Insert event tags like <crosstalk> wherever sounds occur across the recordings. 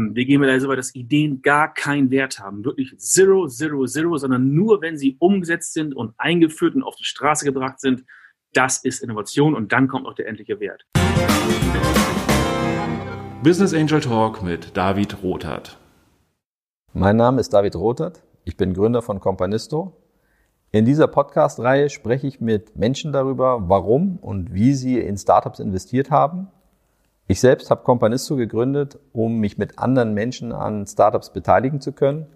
Wir gehen da so weit, dass Ideen gar keinen Wert haben. Wirklich zero, zero, zero, sondern nur, wenn sie umgesetzt sind und eingeführt und auf die Straße gebracht sind. Das ist Innovation und dann kommt auch der endliche Wert. Business Angel Talk mit David Rothart. Mein Name ist David Rothart. Ich bin Gründer von Companisto. In dieser Podcast-Reihe spreche ich mit Menschen darüber, warum und wie sie in Startups investiert haben ich selbst habe Companisto gegründet, um mich mit anderen Menschen an Startups beteiligen zu können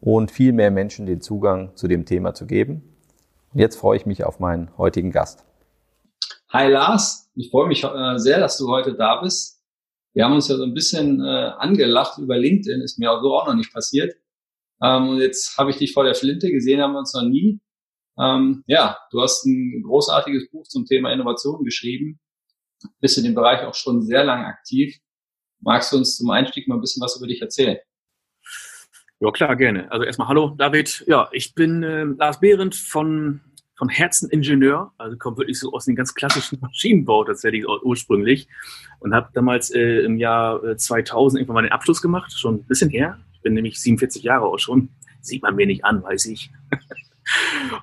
und viel mehr Menschen den Zugang zu dem Thema zu geben. Und jetzt freue ich mich auf meinen heutigen Gast. Hi Lars, ich freue mich äh, sehr, dass du heute da bist. Wir haben uns ja so ein bisschen äh, angelacht über LinkedIn, ist mir auch so auch noch nicht passiert. Ähm, und jetzt habe ich dich vor der Flinte gesehen, haben wir uns noch nie. Ähm, ja, du hast ein großartiges Buch zum Thema Innovation geschrieben bist in dem Bereich auch schon sehr lange aktiv. Magst du uns zum Einstieg mal ein bisschen was über dich erzählen? Ja, klar, gerne. Also erstmal hallo, David. Ja, ich bin äh, Lars Behrendt von, von Herzen Ingenieur, also komme wirklich so aus dem ganz klassischen <laughs> Maschinenbau tatsächlich ursprünglich und habe damals äh, im Jahr 2000 äh, irgendwann mal den Abschluss gemacht, schon ein bisschen her. Ich bin nämlich 47 Jahre auch schon. Sieht man mir nicht an, weiß ich. <laughs>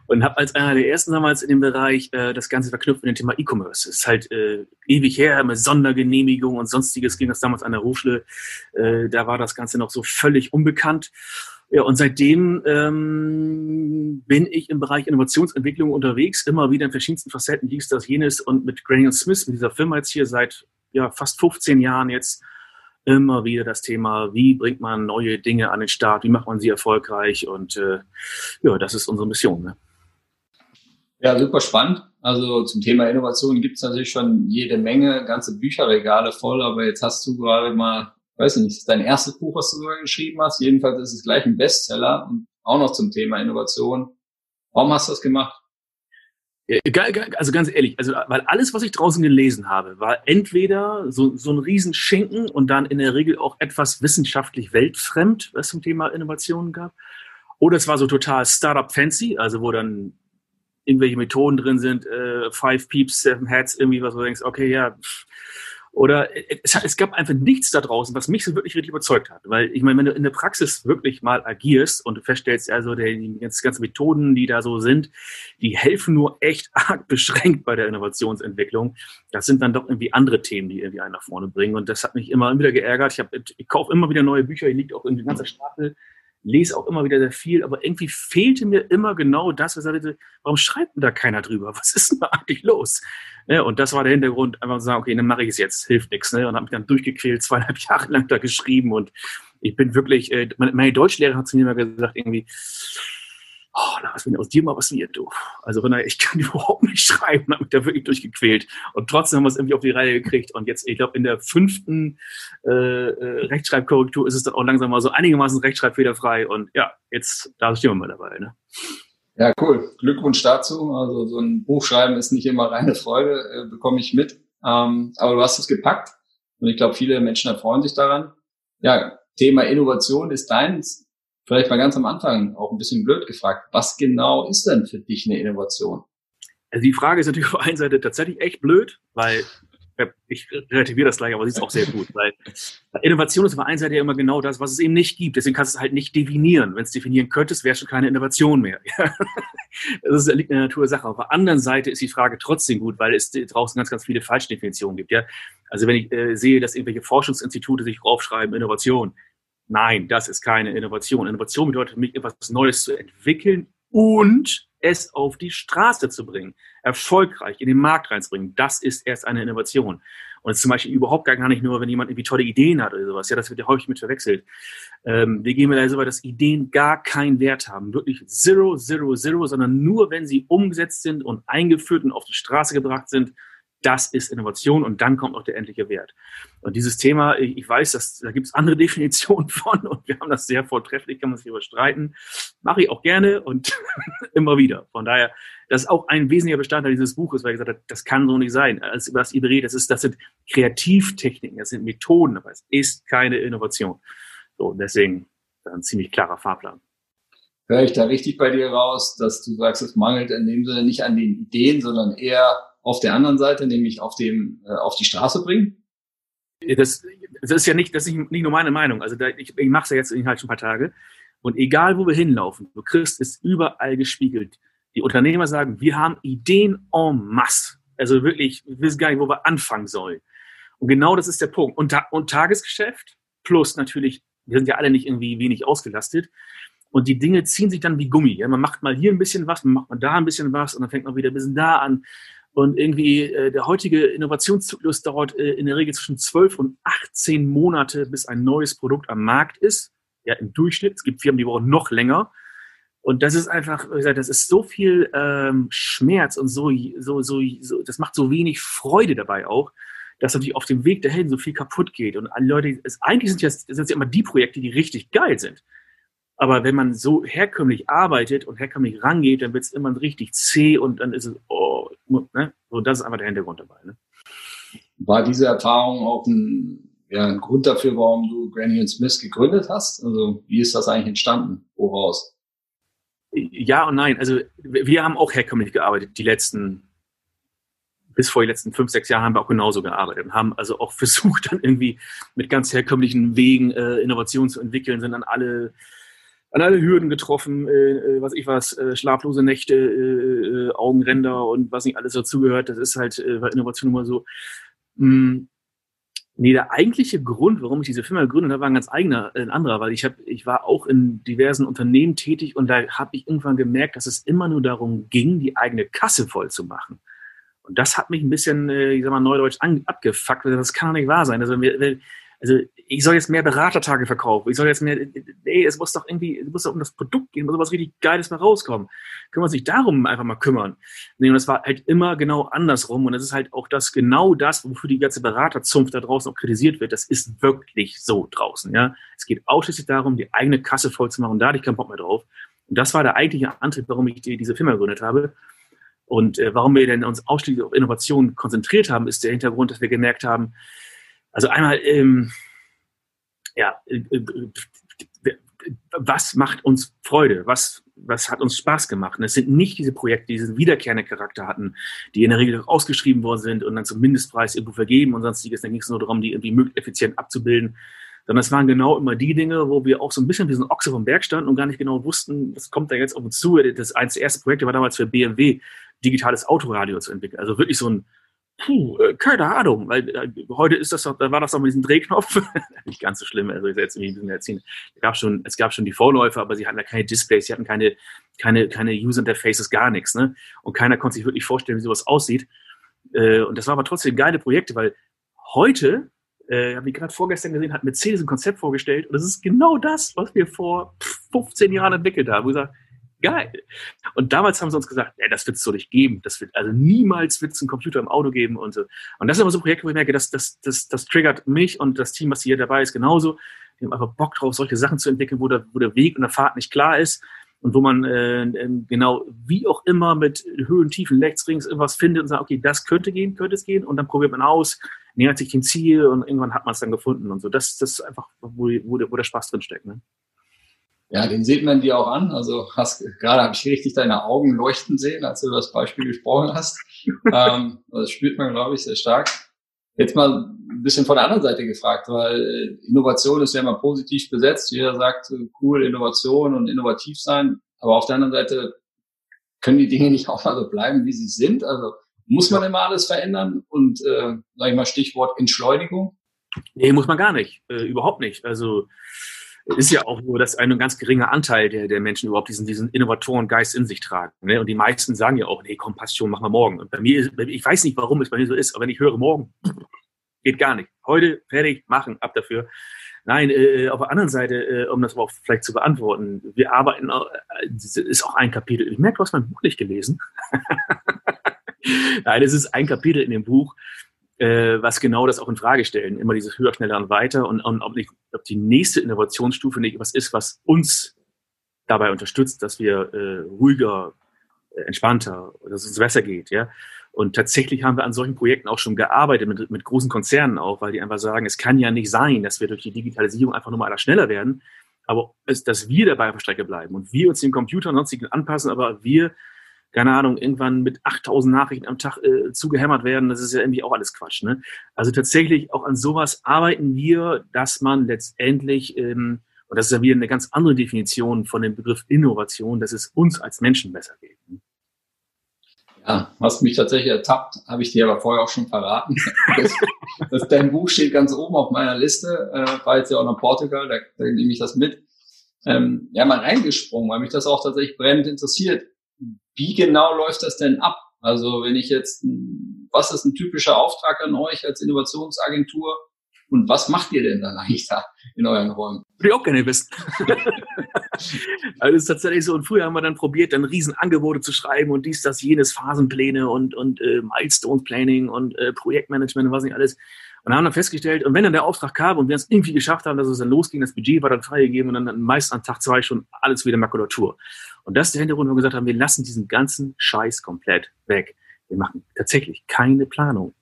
und habe als einer der ersten damals in dem Bereich äh, das Ganze verknüpft mit dem Thema E-Commerce. Ist halt äh, ewig her mit Sondergenehmigung und sonstiges ging das damals an der Hochschule. Äh, da war das Ganze noch so völlig unbekannt. Ja, und seitdem ähm, bin ich im Bereich Innovationsentwicklung unterwegs, immer wieder in verschiedensten Facetten, dies, das, jenes und mit Granny Smith, mit dieser Firma jetzt hier seit ja, fast 15 Jahren jetzt immer wieder das Thema, wie bringt man neue Dinge an den Start, wie macht man sie erfolgreich und äh, ja, das ist unsere Mission. Ne? Ja, super spannend. Also zum Thema Innovation gibt es natürlich schon jede Menge, ganze Bücherregale voll, aber jetzt hast du gerade mal, weiß ich nicht, dein erstes Buch, was du sogar geschrieben hast. Jedenfalls ist es gleich ein Bestseller und auch noch zum Thema Innovation. Warum hast du das gemacht? Also ganz ehrlich, also weil alles, was ich draußen gelesen habe, war entweder so, so ein Riesenschinken und dann in der Regel auch etwas wissenschaftlich weltfremd, was zum Thema Innovationen gab. Oder es war so total Startup fancy, also wo dann irgendwelche Methoden drin sind, äh, Five Peeps, Seven Hats, irgendwie was, wo du denkst, okay, ja, pff, oder äh, es, es, gab einfach nichts da draußen, was mich so wirklich richtig überzeugt hat. Weil ich meine, wenn du in der Praxis wirklich mal agierst und du feststellst, also der, die ganzen Methoden, die da so sind, die helfen nur echt <laughs> arg beschränkt bei der Innovationsentwicklung. Das sind dann doch irgendwie andere Themen, die irgendwie einen nach vorne bringen. Und das hat mich immer wieder geärgert. Ich, ich kaufe immer wieder neue Bücher, hier liegt auch irgendwie ein ganzer Stapel lese auch immer wieder sehr viel, aber irgendwie fehlte mir immer genau das, was sagte, warum schreibt denn da keiner drüber? <laughs> Was ist denn da eigentlich los? Ja, und das war der Hintergrund, einfach zu sagen, okay, dann mache ich es jetzt, hilft nichts. Ne? Und habe mich dann durchgequält, <laughs> zweieinhalb Jahre lang da geschrieben und ich bin wirklich, äh, meine, Deutschlehrerin hat zu mir mal gesagt, irgendwie, oh, Lars, wenn aus dir mal was wird, du. Also von daher, ich kann <laughs> überhaupt nicht schreiben, habe mich da wirklich durchgequält. Und trotzdem haben wir es irgendwie auf die Reihe gekriegt. Und jetzt, ich glaube, in der fünften äh, äh, Rechtschreibkorrektur ist es dann auch langsam mal so einigermaßen rechtschreibfehlerfrei. Und ja, jetzt da stehen wir mal dabei. Ne? Ja, cool. Glückwunsch dazu. Also so ein Buchschreiben ist nicht immer reine Freude, äh, bekomme ich mit. Ähm, aber du hast es gepackt. Und ich glaube, viele Menschen erfreuen sich daran. Ja, Thema Innovation ist deins vielleicht mal ganz am Anfang auch ein bisschen blöd gefragt, was genau ist denn für dich eine Innovation? Also die Frage ist natürlich auf der einen Seite tatsächlich echt blöd, weil ich relativiere das gleich, aber sie ist auch sehr gut, weil Innovation ist auf der einen Seite ja immer genau das, was es eben nicht gibt. Deswegen kannst du es halt nicht definieren. Wenn es definieren könntest, wäre es schon keine Innovation mehr. <laughs> das liegt in der Natur der Sache. Auf der anderen Seite ist die Frage trotzdem gut, weil es draußen ganz, ganz viele Falschdefinitionen gibt. Also wenn ich äh, sehe, dass irgendwelche Forschungsinstitute sich draufschreiben, Innovation, Nein, das ist keine Innovation. Innovation bedeutet für mich, etwas Neues zu entwickeln und es auf die Straße zu bringen, erfolgreich in den Markt reinzubringen. Das ist erst eine Innovation. Und zum Beispiel überhaupt gar nicht nur, wenn jemand irgendwie tolle Ideen hat oder sowas. Ja, das wird ja häufig mit verwechselt. Ähm, wir gehen mir da so weit, dass Ideen gar keinen Wert haben. Wirklich zero, zero, zero, sondern nur, wenn sie umgesetzt sind und eingeführt und auf die Straße gebracht sind, das ist Innovation und dann kommt auch der endliche Wert. Und dieses Thema, ich weiß, dass, da gibt es andere <laughs> Definitionen von und wir haben das sehr vortrefflich, kann man sich überstreiten. Mache ich auch gerne und <laughs> immer wieder. Von daher, das ist auch ein wesentlicher Bestandteil dieses Buches, weil ich gesagt habe, das kann so nicht sein. Als über das IBRE, das ist, das sind Kreativtechniken, das sind Methoden, aber es ist keine Innovation. So, deswegen ein ziemlich klarer Fahrplan. Höre ich da richtig bei dir raus, dass du sagst, es mangelt in dem Sinne nicht an den Ideen, sondern eher auf der anderen Seite, nämlich auf dem, äh, auf die Straße bringen? das, das ist ja nicht, das ist nicht nur meine Meinung. Also da, ich, ich mache es ja jetzt halt schon ein paar Tage. Und egal, wo wir hinlaufen, du kriegst es überall gespiegelt. Die Unternehmer sagen, wir haben Ideen en masse. Also wirklich, wir wissen gar nicht, wo wir anfangen sollen. Und genau das ist der Punkt. Und, und Tagesgeschäft plus natürlich, wir sind ja alle nicht irgendwie wenig ausgelastet. Und die Dinge ziehen sich dann wie Gummi. Ja? Man macht mal hier ein bisschen was, man macht mal da ein bisschen was und dann fängt man wieder ein bisschen da an. Und irgendwie äh, der heutige Innovationszyklus dauert äh, in der Regel zwischen 12 und 18 Monate, bis ein neues Produkt am Markt ist. Ja, im Durchschnitt. Es gibt Firmen, die brauchen noch länger. Und das ist einfach, wie gesagt, das ist so viel ähm, Schmerz und so, so, so, so, das macht so wenig Freude dabei auch, dass natürlich auf dem Weg dahin so viel kaputt geht. Und alle Leute, es, eigentlich sind jetzt, sind ja immer die Projekte, die richtig geil sind. Aber wenn man so herkömmlich arbeitet und herkömmlich rangeht, dann wird es immer richtig zäh und dann ist es, oh, ne? So, das ist einfach der Hintergrund dabei. Ne? War diese Erfahrung auch ein, ja, ein Grund dafür, warum du Granny Smith gegründet hast? Also, wie ist das eigentlich entstanden? Woraus? Ja und nein. Also, wir haben auch herkömmlich gearbeitet, die letzten bis vor die letzten fünf, sechs Jahren haben wir auch genauso gearbeitet und haben also auch <laughs> versucht, dann irgendwie mit ganz herkömmlichen Wegen äh, Innovationen zu entwickeln, sind dann alle an alle Hürden getroffen, äh, äh, was ich was, äh, schlaflose Nächte, äh, äh, Augenränder und was nicht alles dazugehört. Das ist halt äh, bei Innovation immer so. Hm, nee, der eigentliche Grund, warum ich diese Firma gegründet habe, war ein ganz eigener, ein anderer, weil ich habe, ich war auch in diversen Unternehmen tätig und da habe ich irgendwann gemerkt, dass es immer nur darum ging, die eigene Kasse voll zu machen. Und das hat mich ein bisschen, äh, ich sag mal, neudeutsch an, abgefuckt. Das kann doch nicht wahr sein. Also, wir, also ich soll jetzt mehr Beratertage verkaufen, ich soll jetzt mehr, nee, es muss doch irgendwie, es muss doch um das Produkt gehen, muss was richtig Geiles mal rauskommen. Können wir uns nicht darum einfach mal kümmern? Nee, und das war halt immer genau andersrum und das ist halt auch das, genau das, wofür die ganze Beraterzunft da draußen auch kritisiert wird, das ist wirklich so draußen, ja. Es geht ausschließlich darum, die eigene Kasse voll zu machen da hatte ich keinen Bock mehr drauf. Und das war der eigentliche Antrieb, warum ich die, diese Firma gegründet habe. Und äh, warum wir denn uns ausschließlich auf Innovation konzentriert haben, ist der Hintergrund, dass wir gemerkt haben, also einmal, ähm, ja, äh, äh, was macht uns Freude? Was, was hat uns Spaß gemacht? Und es sind nicht diese Projekte, die diesen wiederkehrenden Charakter hatten, die in der Regel ausgeschrieben worden sind und dann zum Mindestpreis irgendwo vergeben und sonstiges. Dann ging es nur darum, die irgendwie möglichst effizient abzubilden. Sondern es waren genau immer die Dinge, wo wir auch so ein bisschen wie so ein Ochse vom Berg standen und gar nicht genau wussten, was kommt da jetzt auf uns zu. Das eins Projekte war damals für BMW, digitales Autoradio zu entwickeln. Also wirklich so ein, Puh, äh, keine Ahnung, weil äh, heute ist das da war das doch mit diesem Drehknopf. <laughs> nicht ganz so schlimm, also ich jetzt ein bisschen erzählen. Es gab schon, es gab schon die Vorläufer, aber sie hatten ja keine Displays, sie hatten keine, keine, keine User Interfaces, gar nichts, ne? Und keiner konnte sich wirklich vorstellen, wie sowas aussieht. Äh, und das war aber trotzdem geile Projekte, weil heute, äh, habe ich gerade vorgestern gesehen, hat Mercedes ein Konzept vorgestellt und das ist genau das, was wir vor 15 Jahren entwickelt haben. Wo ich sage, geil. Und damals haben sie uns gesagt, ja, das wird es so nicht geben. Das wird, also niemals wird es einen Computer im Auto geben und so. Und das sind aber so Projekte, wo ich merke, das, das, das, das triggert mich und das Team, was hier dabei ist, genauso. Die haben einfach Bock drauf, solche Sachen zu entwickeln, wo der, wo der Weg und der Fahrt nicht klar ist und wo man äh, ähm, genau wie auch immer mit Höhen, Tiefen, rechts, links irgendwas findet und sagt, okay, das könnte gehen, könnte es gehen und dann probiert man aus, nähert sich dem Ziel und irgendwann hat man es dann gefunden und so. Das, das ist einfach, wo, wo, der, wo der Spaß drin steckt. Ne? Ja, den sieht man dir auch an. Also hast gerade habe ich richtig deine Augen leuchten sehen, als du das Beispiel gesprochen hast. <laughs> ähm, das spürt man, glaube ich, sehr stark. Jetzt mal ein bisschen von der anderen Seite gefragt, weil äh, Innovation ist ja immer positiv besetzt. Jeder sagt, äh, cool, Innovation und innovativ sein. Aber auf der anderen Seite können die Dinge nicht auch mal so bleiben, wie sie sind. Also muss man immer alles verändern und, äh, sag ich mal, Stichwort Entschleunigung? Nee, muss man gar nicht. Äh, überhaupt nicht. Also ist ja auch nur, dass ein ganz geringer Anteil der, der Menschen überhaupt diesen, diesen Innovatorengeist in sich tragen. Ne? Und die meisten sagen ja auch, nee, komm, passt schon, machen wir morgen. Und bei mir, ist, ich weiß nicht, warum es bei mir so ist, aber wenn ich höre morgen, geht gar nicht. Heute fertig, machen, ab dafür. Nein, äh, auf der anderen Seite, äh, um das auch vielleicht zu beantworten, wir arbeiten, äh, ist auch ein Kapitel. Ich merke, du hast mein Buch nicht gelesen. <laughs> Nein, es ist ein Kapitel in dem Buch, äh, was genau das auch in Frage stellen. Immer dieses höher, schneller und weiter und, und ob, nicht, ob die nächste Innovationsstufe nicht was ist, was uns dabei unterstützt, dass wir äh, ruhiger, äh, entspannter, dass es uns besser geht, ja. Und tatsächlich haben wir an solchen Projekten auch schon gearbeitet, mit, mit großen Konzernen auch, weil die einfach sagen, es kann ja nicht sein, dass wir durch die Digitalisierung einfach nur mal schneller werden, aber es, dass wir dabei auf der Strecke bleiben und wir uns den Computern sonstigen anpassen, aber wir keine Ahnung, irgendwann mit 8000 Nachrichten am Tag äh, zugehämmert werden. Das ist ja irgendwie auch alles Quatsch. Ne? Also tatsächlich auch an sowas arbeiten wir, dass man letztendlich, ähm, und das ist ja wieder eine ganz andere Definition von dem Begriff Innovation, dass es uns als Menschen besser geht. Ja, hast mich tatsächlich ertappt, habe ich dir aber vorher auch schon verraten. <laughs> das, das, dein Buch steht ganz oben auf meiner Liste, äh, war jetzt ja auch nach Portugal, da, da nehme ich das mit. Ähm, ja, mal reingesprungen, weil mich das auch tatsächlich brennend interessiert. Wie genau läuft das denn ab? Also wenn ich jetzt, was ist ein typischer Auftrag an euch als Innovationsagentur? Und was macht ihr denn dann eigentlich da in euren Räumen? Würde ich auch gerne wissen. also es ist tatsächlich so, und früher haben wir dann probiert, dann Riesenangebote zu schreiben und dies, das, jenes, Phasenpläne und, und äh, Milestone Planning und äh, Projektmanagement und was nicht alles. Und haben dann festgestellt, und wenn dann der Auftrag kam und wir es irgendwie geschafft haben, dass es dann losging, das Budget war dann freigegeben und dann meist an Tag zwei schon alles wieder Makulatur. Und das ist der Hintergrund, wo wir gesagt haben, wir lassen diesen ganzen Scheiß komplett weg. Wir machen tatsächlich keine Planung.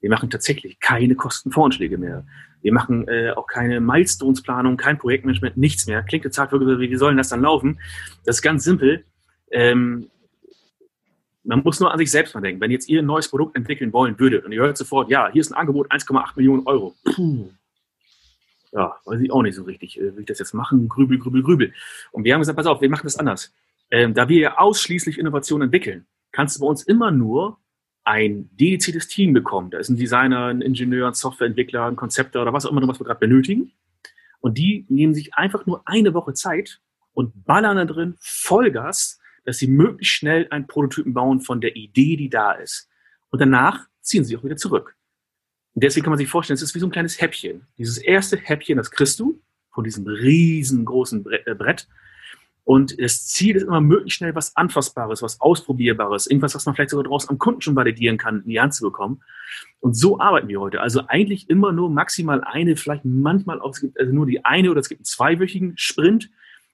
Wir machen tatsächlich keine Kostenvoranschläge mehr. Wir machen äh, auch keine Milestones-Planung, kein Projektmanagement, nichts mehr. Klingt jetzt hart, wie sollen das dann laufen? Das ist ganz simpel. Ähm, man muss nur an sich selbst mal denken. Wenn jetzt ihr ein neues Produkt entwickeln wollen würdet und ihr hört sofort, ja, hier ist ein Angebot 1,8 Millionen Euro. Puh. Ja, weiß ich auch nicht so richtig. Äh, will ich das jetzt machen? Grübel, grübel, grübel. Und wir haben gesagt, pass auf, wir machen das anders. Ähm, da wir ja ausschließlich Innovation entwickeln, kannst du bei uns immer nur ein dediziertes Team bekommen. Da ist ein Designer, ein Ingenieur, ein Softwareentwickler, ein Konzepter oder was auch immer, was wir gerade benötigen. Und die nehmen sich einfach nur eine Woche Zeit und ballern da drin Vollgas, dass sie möglichst schnell einen Prototypen bauen von der Idee, die da ist. Und danach ziehen sie auch wieder zurück. Und deswegen kann man sich vorstellen, es ist wie so ein kleines Häppchen. Dieses erste Häppchen, das kriegst du von diesem riesengroßen äh, Brett. Und das Ziel ist immer möglichst schnell was Anfassbares, was Ausprobierbares, irgendwas, was man vielleicht sogar draußen am Kunden schon validieren kann, in die Hand zu bekommen. Und so arbeiten wir heute. Also eigentlich immer nur maximal eine, vielleicht manchmal auch, also nur die eine oder es gibt einen zweiwöchigen Sprint.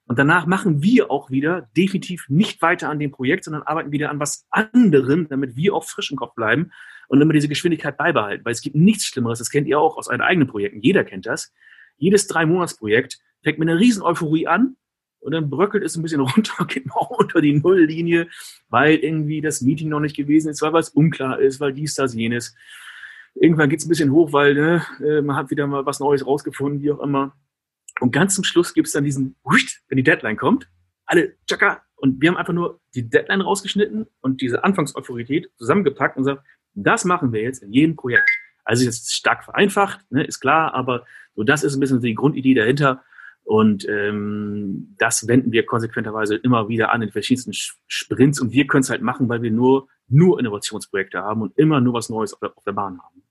Und danach machen wir auch wieder definitiv nicht weiter an dem Projekt, sondern arbeiten wieder an was anderem, damit wir auch frisch im Kopf bleiben und immer diese Geschwindigkeit beibehalten. Weil es gibt nichts Schlimmeres, das kennt ihr auch aus euren eigenen Projekten. Jeder kennt das. Jedes Drei-Monats-Projekt fängt mit einer riesen Euphorie an und dann bröckelt es ein bisschen <laughs> runter, genau unter die Nulllinie, weil irgendwie das Meeting noch nicht gewesen ist, weil was unklar ist, weil dies, das, jenes. Irgendwann geht es ein bisschen hoch, weil ne, äh, man hat wieder mal was Neues rausgefunden, wie auch immer. Und ganz zum Schluss gibt es dann diesen, wenn die Deadline kommt, alle, tschakka, und wir haben einfach nur die Deadline rausgeschnitten und diese Anfangsautorität zusammengepackt und gesagt, das machen wir jetzt in jedem Projekt. Also jetzt stark vereinfacht, ne, ist klar, aber so das ist ein bisschen die Grundidee dahinter. Und ähm, das wenden wir konsequenterweise immer wieder an in verschiedensten Sprints. Und wir können es halt machen, weil wir nur, nur Innovationsprojekte haben und immer nur was Neues auf der, auf der Bahn haben.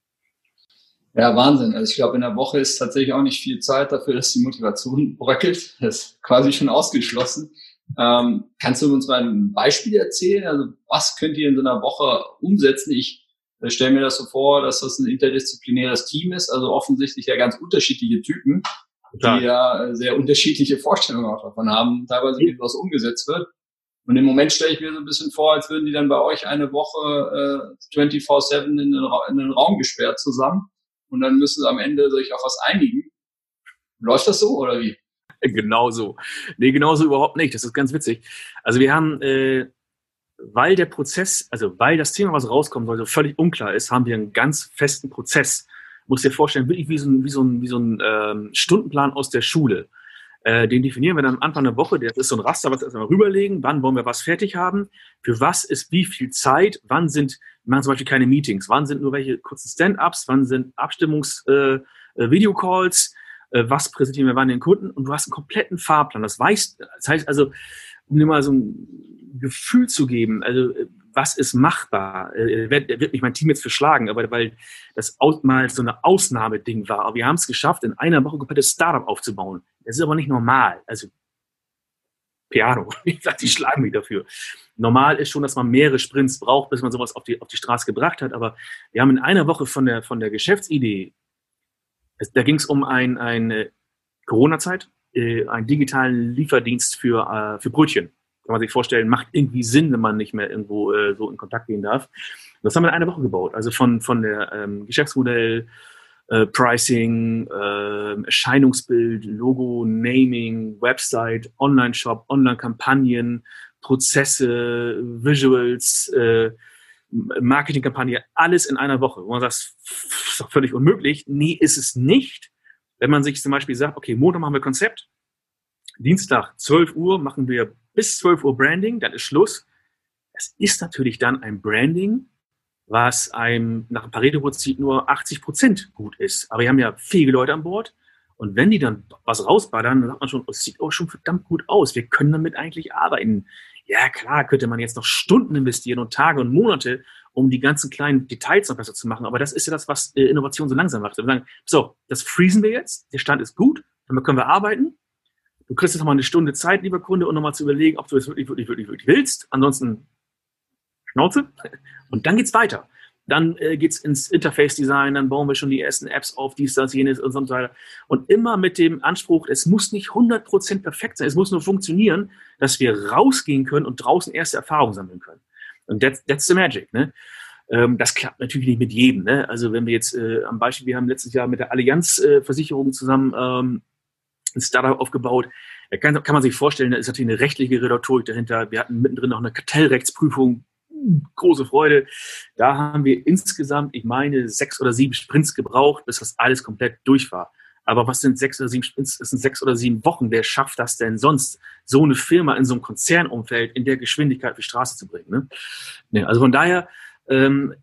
Ja, Wahnsinn. Also ich glaube, in der Woche ist tatsächlich auch nicht viel Zeit dafür, dass die Motivation <laughs> bröckelt. Das ist quasi schon ausgeschlossen. Ähm, kannst du uns mal ein Beispiel erzählen? Also was könnt ihr in so einer Woche umsetzen? Ich äh, stelle mir das so vor, dass das ein interdisziplinäres Team ist, also offensichtlich ja ganz unterschiedliche Typen Total. die ja äh, sehr unterschiedliche Vorstellungen auch davon haben, teilweise wie was umgesetzt wird. Und im Moment stelle ich mir so ein bisschen vor, als würden die dann bei euch eine Woche äh, 24-7 in, in den Raum gesperrt zusammen und dann müssen sie am Ende sich auf was einigen. Läuft das so oder wie? <laughs> Genau so. Nee, genauso überhaupt nicht. Das ist ganz witzig. Also wir haben, äh, weil der Prozess, also weil das Thema, was rauskommen soll, so völlig unklar ist, haben wir einen ganz festen Prozess muss dir vorstellen, wirklich wie so ein, wie so ein, wie so ein ähm, Stundenplan aus der Schule. Äh, den definieren wir dann am Anfang der Woche. Das ist so ein Raster, was wir erstmal rüberlegen. Wann wollen wir was fertig haben? Für was ist wie viel Zeit? Wann sind, wir machen zum Beispiel keine Meetings. Wann sind nur welche kurzen Stand-ups? Wann sind Abstimmungs-Videocalls? Äh, äh, was präsentieren wir wann den Kunden? Und du hast einen kompletten Fahrplan. Das weißt, das heißt also, um dir mal so ein Gefühl zu geben, also was ist machbar? Äh, wird, wird mich mein Team jetzt verschlagen, aber weil das mal so eine Ausnahmeding war. Aber wir haben es geschafft, in einer Woche ein komplettes Startup aufzubauen. Das ist aber nicht normal. Also Piano. <laughs> Ich sag, die schlagen mich dafür. Normal ist schon, dass man mehrere Sprints braucht, bis man sowas auf die, auf die Straße gebracht hat. Aber wir haben in einer Woche von der, von der Geschäftsidee, da ging es um ein, eine Corona-Zeit, äh, einen digitalen Lieferdienst für, äh, für Brötchen kann man sich vorstellen, macht irgendwie Sinn, wenn man nicht mehr irgendwo äh, so in Kontakt gehen darf. Das haben wir in einer Woche gebaut. Also von, von der ähm, Geschäftsmodell, äh, Pricing, äh, Erscheinungsbild, Logo, Naming, Website, Online-Shop, Online-Kampagnen, Prozesse, Visuals, äh, Marketingkampagne, alles in einer Woche. Wo man sagt, das ist doch völlig unmöglich. Nee, ist es nicht. Wenn man sich zum Beispiel sagt, okay, Montag machen wir Konzept, Dienstag 12 Uhr machen wir bis 12 Uhr Branding, dann ist Schluss. Es ist natürlich dann ein Branding, was einem nach Pareto-Prinzip nur 80 Prozent gut ist. Aber wir haben ja viele Leute an Bord. Und wenn die dann was rausballern, dann sagt man schon, es sieht auch schon verdammt gut aus. Wir können damit eigentlich arbeiten. Ja, klar, könnte man jetzt noch Stunden investieren und Tage und Monate, um die ganzen kleinen Details noch besser zu machen. Aber das ist ja das, was äh, Innovation so langsam macht. Wir sagen, so, das freezen wir jetzt. Der Stand ist gut. Damit können wir arbeiten. Du kriegst jetzt noch mal eine Stunde Zeit, lieber Kunde, um nochmal zu überlegen, ob du es wirklich, wirklich, wirklich, wirklich willst. Ansonsten Schnauze. Und dann geht's weiter. Dann äh, geht's ins Interface-Design, dann bauen wir schon die ersten Apps auf, dies, das, jenes und so weiter. Und immer mit dem Anspruch, es muss nicht 100% perfekt sein, es muss nur funktionieren, dass wir rausgehen können und draußen erste Erfahrungen sammeln können. Und that's, that's the magic. Ne? Ähm, das klappt natürlich nicht mit jedem. Ne? Also wenn wir jetzt äh, am Beispiel, wir haben letztes Jahr mit der Allianz-Versicherung äh, zusammen ähm, ein Startup aufgebaut. Da kann, kann man sich vorstellen, da ist natürlich eine rechtliche Redaktorik dahinter. Wir hatten mittendrin noch eine Kartellrechtsprüfung, große Freude. Da haben wir insgesamt, ich meine, sechs oder sieben Sprints gebraucht, bis das alles komplett durch war. Aber was sind sechs oder sieben Sprints? Das sind sechs oder sieben Wochen. Wer schafft das denn sonst, so eine Firma in so einem Konzernumfeld in der Geschwindigkeit auf die Straße zu bringen? Ne? Also von daher ähm,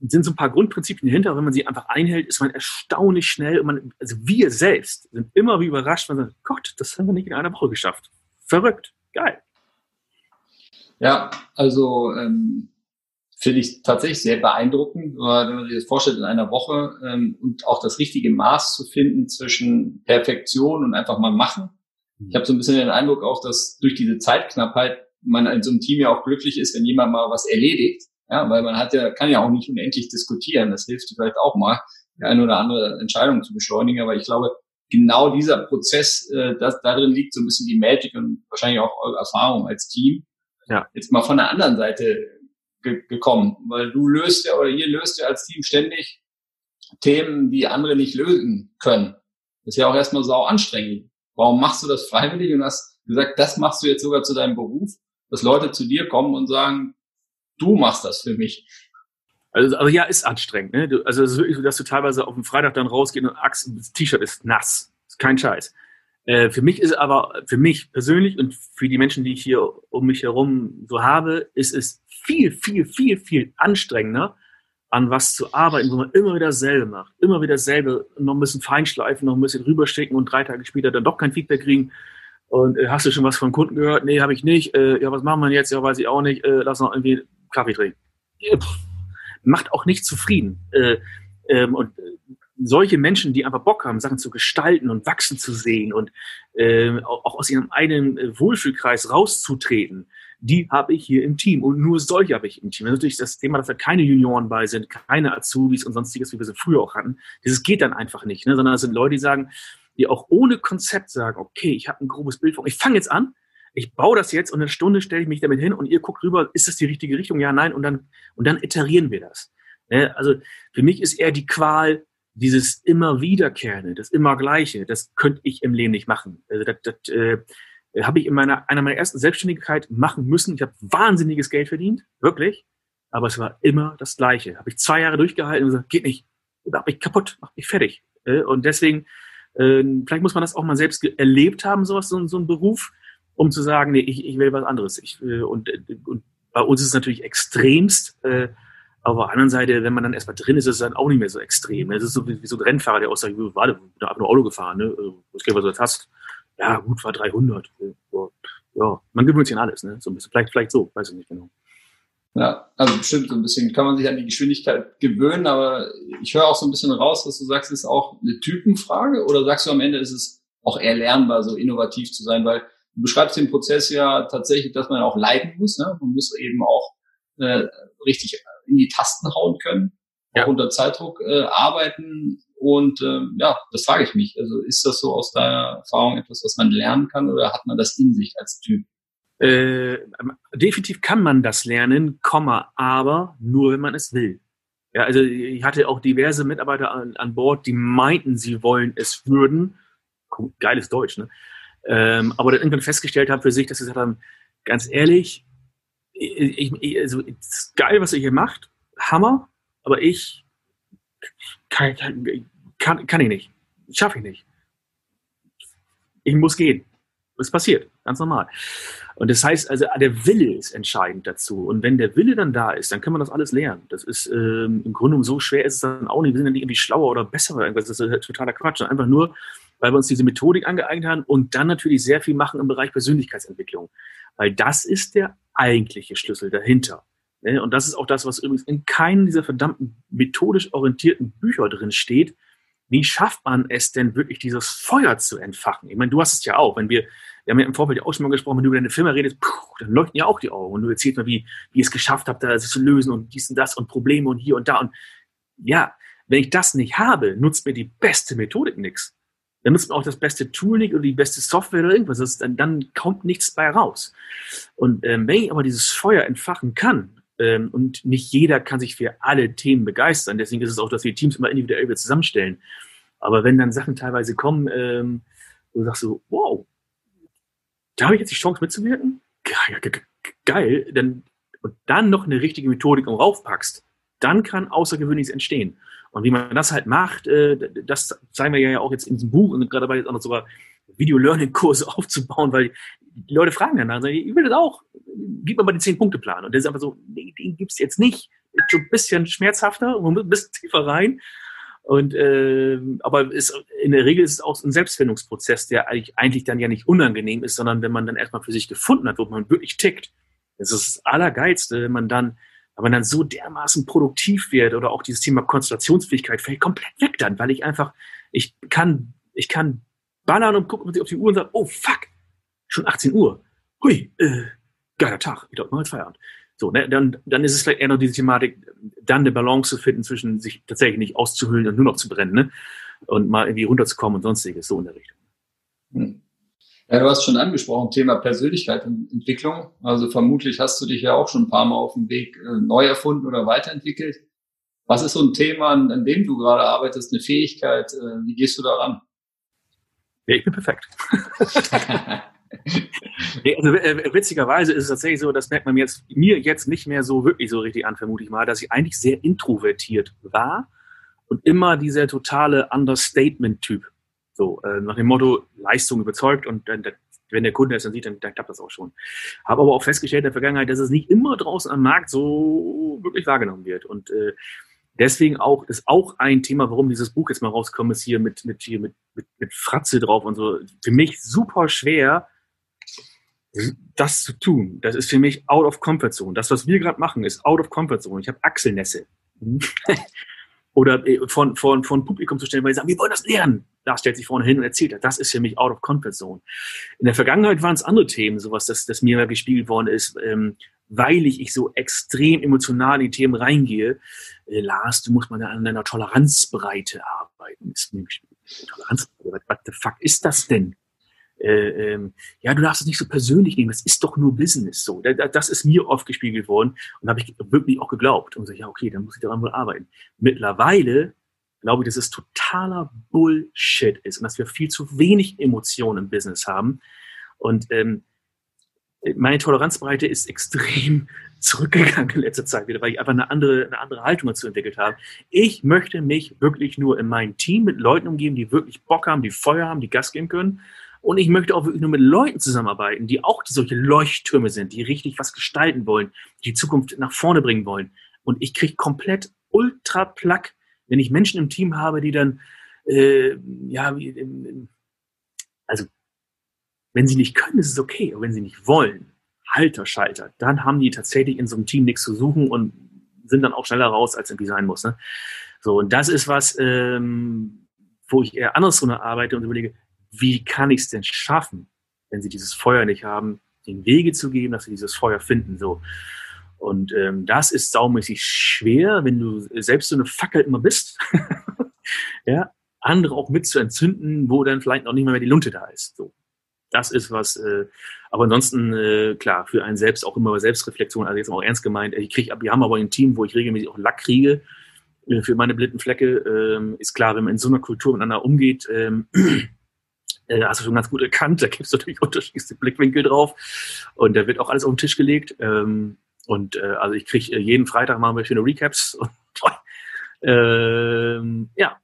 sind so ein paar Grundprinzipien dahinter. Wenn man sie einfach einhält, ist man erstaunlich schnell. Und man, also wir selbst sind immer wie überrascht, man sagt, Gott, das haben wir nicht in einer Woche geschafft. Verrückt. Geil. Ja, also ähm, finde ich tatsächlich sehr beeindruckend, wenn man sich das vorstellt in einer Woche ähm, und auch das richtige Maß zu finden zwischen Perfektion und einfach mal machen. Ich habe so ein bisschen den Eindruck auch, dass durch diese Zeitknappheit man in so einem Team ja auch glücklich ist, wenn jemand mal was erledigt. Ja, weil man hat ja, kann ja auch nicht unendlich diskutieren. Das hilft vielleicht auch mal, die eine oder andere Entscheidung zu beschleunigen. Aber ich glaube, genau dieser Prozess, äh, das, darin liegt so ein bisschen die Magic und wahrscheinlich auch eure Erfahrung als Team ja. jetzt mal von der anderen Seite ge gekommen, weil du löst ja oder ihr löst ja als Team ständig Themen, die andere nicht lösen können. Das ist ja auch erstmal sau anstrengend. Warum machst du das freiwillig und hast gesagt, das machst du jetzt sogar zu deinem Beruf, dass Leute zu dir kommen und sagen, du machst das für mich. Also, also ja, ist anstrengend. Ne? Du, also es ist wirklich so, dass du teilweise auf dem Freitag dann rausgehst und das T-Shirt ist nass. Ist kein Scheiß. Äh, für mich ist aber, für mich persönlich und für die Menschen, die ich hier um mich herum so habe, ist es viel, viel, viel, viel anstrengender, an was zu arbeiten, wo man immer wieder dasselbe macht. Immer wieder dasselbe, noch ein bisschen feinschleifen, noch ein bisschen rüberschicken und drei Tage später dann doch kein Feedback kriegen. Und äh, hast du schon was von Kunden gehört? Nee, habe ich nicht. Äh, ja, was machen wir jetzt? Ja, weiß ich auch nicht. Äh, lass noch irgendwie Kaffee trinken. Pff, macht auch nicht zufrieden. Äh, ähm, und äh, solche Menschen, die einfach Bock haben, Sachen zu gestalten und wachsen zu sehen und äh, auch aus ihrem eigenen äh, Wohlfühlkreis rauszutreten, die habe ich hier im Team. Und nur solche habe ich im Team. Das ist natürlich das Thema, dass da keine Junioren bei sind, keine Azubis und sonstiges, wie wir sie früher auch hatten. Das geht dann einfach nicht, ne? sondern das sind Leute, die sagen, die auch ohne Konzept sagen, okay, ich habe ein grobes Bild von, ich fange jetzt an, ich baue das jetzt und eine Stunde stelle ich mich damit hin und ihr guckt rüber, ist das die richtige Richtung? Ja, nein, und dann, und dann iterieren wir das. Ne? Also für mich ist eher die Qual, dieses immer wiederkehrende, das immer Gleiche, das könnte ich im Leben nicht machen. Also das, das äh, habe ich in meiner einer meiner ersten Selbstständigkeit machen müssen. Ich habe wahnsinniges Geld verdient, wirklich, aber es war immer das Gleiche. Habe ich zwei Jahre durchgehalten und gesagt, geht nicht, mach mich kaputt, mach mich fertig. Äh, und deswegen, äh, vielleicht muss man das auch mal selbst erlebt haben, sowas, so, so ein Beruf, um zu sagen, nee, ich, ich will was anderes. Ich, äh, und, und bei uns ist es natürlich extremst. Äh, aber auf der anderen Seite, wenn man dann erstmal drin ist, ist es dann auch nicht mehr so extrem. Es ist so wie, wie so ein Rennfahrer, der aussagt, warte, ich bin einfach nur Auto gefahren, ne? Also, was geht, was du hast? Ja, gut, war 300. Ja, man gewöhnt sich an alles, ne? So ein bisschen, vielleicht, vielleicht so, weiß ich nicht genau. Ja, also bestimmt so ein bisschen kann man sich an die Geschwindigkeit gewöhnen, aber ich höre auch so ein bisschen raus, dass du sagst, ist auch eine Typenfrage oder sagst du am Ende ist es auch eher lernbar, so innovativ zu sein, weil du beschreibst den Prozess ja tatsächlich, dass man auch leiden muss, ne? Man muss eben auch äh, richtig in die Tasten hauen können, ja. auch unter Zeitdruck äh, arbeiten. Und äh, ja, das frage ich mich. Also ist das so aus deiner Erfahrung etwas, was man lernen kann oder hat man das in sich als Typ? Äh, definitiv kann man das lernen, Komma, aber nur wenn man es will. Ja, also ich hatte auch diverse Mitarbeiter an, an Bord, die meinten, sie wollen es würden. Geiles Deutsch, ne? Ähm, aber dann irgendwann festgestellt haben für sich, dass sie gesagt haben, ganz ehrlich, ich, ich, also, geil, was ihr hier macht. Hammer. Aber ich kann, kann, kann ich nicht. Schaffe ich nicht. Ich muss gehen. Das passiert, ganz normal. Und das heißt also, der Wille ist entscheidend dazu. Und wenn der Wille dann da ist, dann kann man das alles lernen. Das ist ähm, im Grunde so schwer ist es dann auch nicht. Wir sind ja nicht irgendwie schlauer oder besser. Das ist halt totaler Quatsch. Einfach nur, weil wir uns diese Methodik angeeignet haben und dann natürlich sehr viel machen im Bereich Persönlichkeitsentwicklung. Weil das ist der eigentliche Schlüssel dahinter. Ne? Und das ist auch das, was übrigens in keinem dieser verdammten methodisch orientierten Bücher drin steht. Wie schafft man es denn wirklich, dieses Feuer zu entfachen? Ich meine, du hast es ja auch. Wenn wir, wir haben ja im Vorfeld auch schon mal gesprochen, wenn du über deine Firma redest, puh, dann leuchten ja auch die Augen. Und du erzählst mal, wie, wie ihr es geschafft habt, das zu lösen und dies und das und Probleme und hier und da. Und ja, wenn ich das nicht habe, nutzt mir die beste Methodik nichts dann nutzt man auch das beste Tool nicht oder die beste Software oder irgendwas. Das, dann, dann kommt nichts bei raus. Und ähm, wenn ich aber dieses Feuer entfachen kann, ähm, und nicht jeder kann sich für alle Themen begeistern, deswegen ist es auch, dass wir Teams immer individuell zusammenstellen. Aber wenn dann Sachen teilweise kommen, ähm, wo du sagst so, wow, da habe ich jetzt die Chance mitzuwirken? Geil, dann, und dann noch eine richtige Methodik um raufpackst, dann kann Außergewöhnliches entstehen. Und wie man das halt macht, äh, das zeigen wir ja auch jetzt in diesem Buch und gerade dabei jetzt auch noch sogar Video-Learning-Kurse <laughs> aufzubauen, weil die Leute fragen danach, sagen, ich will das auch, gib mir mal den Zehn-Punkte-Plan. Und der ist einfach so, nee, den gibt's jetzt nicht. Ist schon ein bisschen schmerzhafter, muss ein bisschen <laughs> tiefer rein. Und äh, aber ist, in der Regel ist es auch ein Selbstfindungsprozess, der eigentlich, eigentlich dann ja nicht unangenehm ist, sondern wenn man dann erstmal für sich gefunden hat, wo man wirklich tickt. Das ist das Allergeilste, wenn man dann aber dann so dermaßen produktiv wird oder auch dieses Thema Konzentrationsfähigkeit fällt komplett weg dann, weil ich einfach, ich kann, ich kann ballern und gucken auf die Uhr und sagen, oh fuck, schon 18 Uhr. Hui, äh, geiler Tag, ich mal Feierabend. So, ne, dann, dann ist es vielleicht eher noch diese Thematik, dann eine Balance zu finden zwischen sich tatsächlich nicht auszuhöhlen und nur noch zu brennen, ne? Und mal irgendwie runterzukommen und sonstiges, so in der Richtung. Hm. Ja, du hast schon angesprochen, Thema Persönlichkeit und Entwicklung. Also vermutlich hast du dich ja auch schon ein paar Mal auf dem Weg äh, neu erfunden oder weiterentwickelt. Was ist so ein Thema, an, dem du gerade arbeitest, eine Fähigkeit? Äh, wie gehst du daran? Ja, ich bin perfekt. <laughs> nee, also, äh, witzigerweise ist es tatsächlich so, das merkt man mir jetzt, mir jetzt nicht mehr so wirklich so richtig an, vermute ich mal, dass ich eigentlich sehr introvertiert war und immer dieser totale Understatement-Typ so, äh, nach dem Motto, Leistung überzeugt und dann, wenn der Kunde es dann sieht, dann, dann klappt das auch schon. Habe aber auch festgestellt in der Vergangenheit, dass es nicht immer draußen am Markt so wirklich wahrgenommen wird. Und äh, deswegen auch, ist auch ein Thema, warum dieses Buch jetzt mal rauskommt, ist hier mit, mit, hier mit, mit, mit Fratze drauf und so. Für mich super schwer, das zu tun. Das ist für mich out of comfort zone. Das, was wir gerade machen, ist out of comfort zone. Ich habe Achselnässe. <laughs> oder äh, von, von, von Publikum zu stellen, weil sie sagen, wir wollen das lernen. Da stellt sich vorne hin und erzählt das. Das ist für mich out of comfort zone. In der Vergangenheit waren es andere Themen, sowas, das, das mir gespiegelt worden ist, ähm, weil ich, ich so extrem emotional in die Themen reingehe. Äh, Lars, du musst mal an deiner Toleranzbreite arbeiten. Ist nämlich Toleranzbreite. What the fuck ist das denn? Äh, ähm, ja, du darfst es nicht so persönlich nehmen, das ist doch nur Business so. Das ist mir oft gespiegelt worden und habe ich wirklich auch geglaubt und gesagt, ja, okay, dann muss ich daran wohl arbeiten. Mittlerweile glaube ich, dass es totaler Bullshit ist und dass wir viel zu wenig Emotionen im Business haben. Und ähm, meine Toleranzbreite ist extrem <laughs> zurückgegangen in letzter Zeit wieder, weil ich einfach eine andere, eine andere Haltung dazu entwickelt habe. Ich möchte mich wirklich nur in meinem Team mit Leuten umgeben, die wirklich Bock haben, die Feuer haben, die Gas geben können. Und ich möchte auch wirklich nur mit Leuten zusammenarbeiten, die auch solche Leuchttürme sind, die richtig was gestalten wollen, die, Zukunft nach vorne bringen wollen. Und ich kriege komplett ultra plack, wenn ich Menschen im Team habe, die dann, äh, ja, also, wenn sie nicht können, ist es okay. Aber wenn sie nicht wollen, halter Schalter, dann haben die tatsächlich in so einem Team nichts zu suchen und sind dann auch schneller raus, als irgendwie sein muss. Ne? So, und das ist was, ähm, wo ich eher andersrum arbeite und überlege, wie kann ich es denn schaffen, wenn sie dieses Feuer nicht haben, den Wege zu geben, dass sie dieses Feuer finden. So. Und ähm, das ist saumäßig schwer, wenn du selbst so eine Fackel immer bist. <laughs> ja, andere auch mit zu entzünden, wo dann vielleicht noch nicht mehr die Lunte da ist. So. Das ist was, äh, aber ansonsten, äh, klar, für einen selbst auch immer Selbstreflexion, also jetzt auch ernst gemeint, ich krieg, wir haben aber ein Team, wo ich regelmäßig auch Lack kriege äh, für meine blinden Flecke. Ähm, ist klar, wenn man in so einer Kultur miteinander umgeht, äh, hast du schon ganz gut erkannt. Da gibt es natürlich <laughs> unterschiedlichste Blickwinkel drauf. Und da wird auch alles auf den Tisch gelegt. Ähm, und äh, also ich kriege äh, jeden Freitag mal schöne Recaps. <laughs> Und, ähm, ja,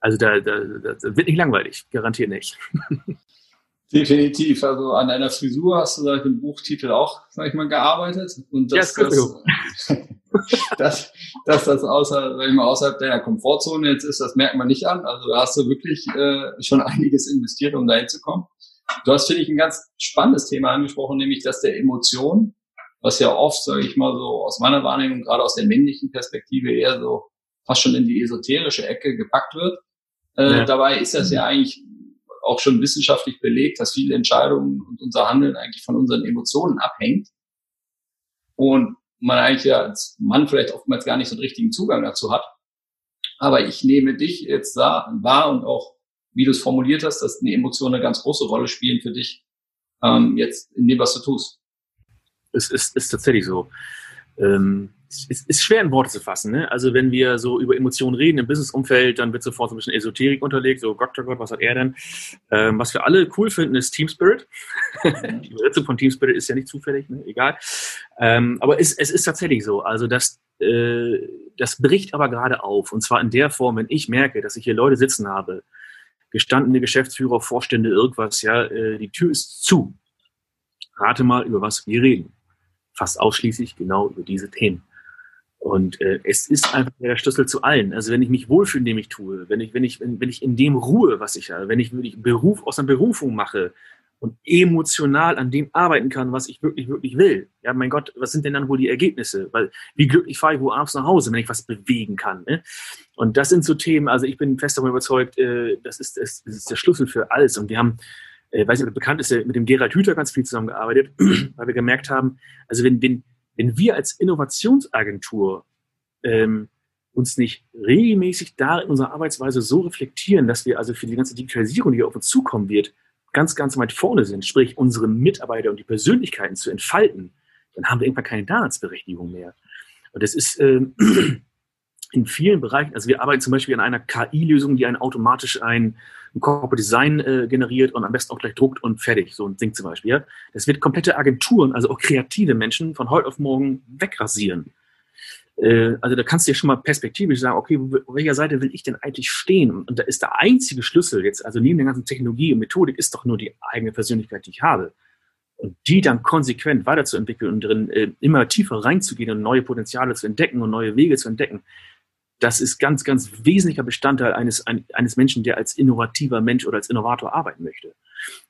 also da, da, das wird nicht langweilig, garantiert nicht. <laughs> Definitiv. Also an deiner Frisur hast du seit dem Buchtitel auch, sag ich mal, gearbeitet. Und das, ja, das, <laughs> dass, dass das außer, sag ich mal, außerhalb deiner Komfortzone jetzt ist, das merkt man nicht an. Also da hast du wirklich äh, schon einiges investiert, um dahin zu kommen. Du hast, finde ich, ein ganz spannendes Thema angesprochen, nämlich das der Emotion, was ja oft, sage ich mal so, aus meiner Wahrnehmung, gerade aus der männlichen Perspektive eher so fast schon in die esoterische Ecke gepackt wird. Äh, ja. Dabei ist das ja eigentlich auch schon wissenschaftlich belegt, dass viele Entscheidungen und unser Handeln eigentlich von unseren Emotionen abhängt. Und man eigentlich ja als Mann vielleicht oftmals gar nicht so einen richtigen Zugang dazu hat. Aber ich nehme dich jetzt da wahr und auch, wie du es formuliert hast, dass die Emotionen eine ganz große Rolle spielen für dich ähm, jetzt in dem, was du tust. Es ist, ist tatsächlich so. Ähm, es ist schwer in Worte zu fassen. Ne? Also wenn wir so über Emotionen reden im Businessumfeld, dann wird sofort so ein bisschen Esoterik unterlegt, so Gott, oh Gott, was hat er denn? Ähm, was wir alle cool finden, ist Team Spirit. <laughs> Die Übersetzung von Team Spirit ist ja nicht zufällig, ne? egal. Ähm, aber es, es ist tatsächlich so. Also das, äh, das bricht aber gerade auf. Und zwar in der Form, wenn ich merke, dass ich hier Leute sitzen habe, gestandene Geschäftsführer, Vorstände, irgendwas, ja, äh, die Tür ist zu. Rate mal, über was wir reden. Fast ausschließlich genau über diese Themen. Und äh, es ist einfach der Schlüssel zu allen. Also wenn ich mich wohlfühle, indem ich tue, wenn ich, wenn ich, wenn, wenn ich in dem ruhe, was ich habe, wenn ich wirklich Beruf aus einer Berufung mache und emotional an dem arbeiten kann, was ich wirklich, wirklich will. Ja, mein Gott, was sind denn dann wohl die Ergebnisse? Weil wie glücklich fahre ich wohl abends nach Hause, wenn ich was bewegen kann. Ne? Und das sind so Themen, also ich bin fest davon überzeugt, äh, das, ist, das, ist der Schlüssel für alles. Und wir haben äh, weiß nicht, bekannt ist, mit dem Gerald Hüther ganz viel zusammengearbeitet, <clears throat> weil wir gemerkt haben, also wenn, wenn, wenn wir als Innovationsagentur ähm, uns nicht regelmäßig da in unserer Arbeitsweise so reflektieren, dass wir also für die ganze Digitalisierung, die auf uns zukommen wird, ganz, ganz weit vorne sind, sprich unsere Mitarbeiter und die Persönlichkeiten zu entfalten, dann haben wir irgendwann keine Daseinsberechtigung mehr. Und das ist ähm, <clears throat> in vielen Bereichen, also wir arbeiten zum Beispiel an einer KI-Lösung, die einen automatisch ein, ein Corporate Design äh, generiert und am besten auch gleich druckt und fertig, so ein Ding zum Beispiel. Ja? Das wird komplette Agenturen, also auch kreative Menschen von heute auf morgen wegrasieren. Äh, also da kannst du ja schon mal perspektivisch sagen, okay, auf welcher Seite will ich denn eigentlich stehen? Und da ist der einzige Schlüssel jetzt, also neben der ganzen Technologie und Methodik, ist doch nur die eigene Persönlichkeit, die ich habe. Und die dann konsequent weiterzuentwickeln und drin äh, immer tiefer reinzugehen und neue Potenziale zu entdecken und neue Wege zu entdecken, das ist ganz, ganz wesentlicher Bestandteil eines, eines Menschen, der als innovativer Mensch oder als Innovator arbeiten möchte.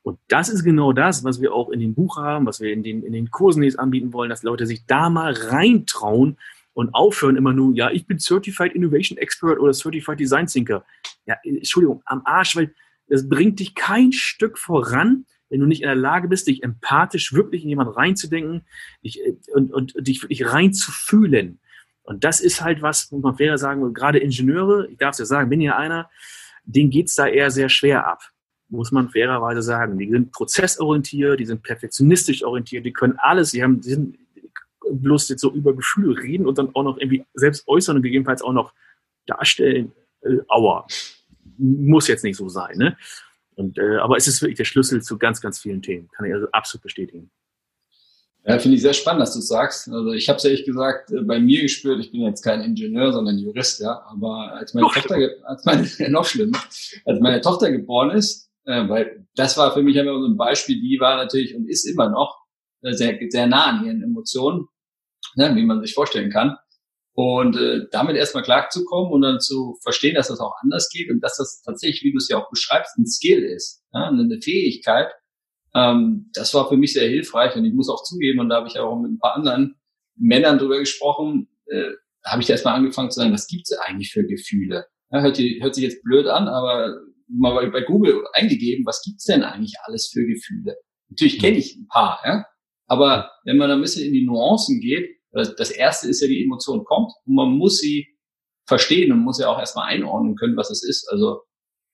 Und das ist genau das, was wir auch in dem Buch haben, was wir in den, in den Kursen jetzt anbieten wollen, dass Leute sich da mal reintrauen und aufhören immer nur, ja, ich bin Certified Innovation Expert oder Certified Design Thinker. Ja, Entschuldigung, am Arsch, weil das bringt dich kein Stück voran, wenn du nicht in der Lage bist, dich empathisch wirklich in jemanden reinzudenken dich, äh, und, und dich wirklich reinzufühlen. Und das ist halt was, muss man fairer sagen, gerade Ingenieure, ich darf es ja sagen, bin ja einer, denen geht's da eher sehr schwer ab, muss man fairerweise sagen. Die sind prozessorientiert, die sind perfektionistisch orientiert, die können alles, die haben, die sind bloß jetzt so über Gefühle reden und dann auch noch irgendwie selbst äußern und gegebenenfalls auch noch darstellen, äh, aua, muss jetzt nicht so sein, ne? Und, äh, aber es ist wirklich der Schlüssel zu ganz, ganz vielen Themen, kann ich also absolut bestätigen. Ja, finde ich sehr spannend, dass du sagst. Also ich habe es ehrlich gesagt äh, bei mir gespürt, ich bin jetzt kein Ingenieur, sondern Jurist, ja. Aber als meine noch Tochter, als meine, <laughs> noch schlimmer, als meine Tochter geboren ist, äh, weil das war für mich immer so ein Beispiel, die war natürlich und ist immer noch äh, sehr, sehr nah an ihren Emotionen, ne, wie man sich vorstellen kann. Und äh, damit erstmal klarzukommen und dann zu verstehen, dass das auch anders geht und dass das tatsächlich, wie du es ja auch beschreibst, ein Skill ist, ja, eine Fähigkeit, ähm, das war für mich sehr hilfreich und ich muss auch zugeben, und da habe ich auch mit ein paar anderen Männern drüber gesprochen, äh, da habe ich erstmal angefangen zu sagen, was gibt es eigentlich für Gefühle? Ja, hört, hört sich jetzt blöd an, aber mal bei Google eingegeben, was gibt's denn eigentlich alles für Gefühle? Natürlich kenne ich ein paar, ja? aber wenn man ein bisschen in die Nuancen geht, das erste ist ja, die Emotion kommt und man muss sie verstehen und muss ja auch erstmal einordnen können, was es ist. Also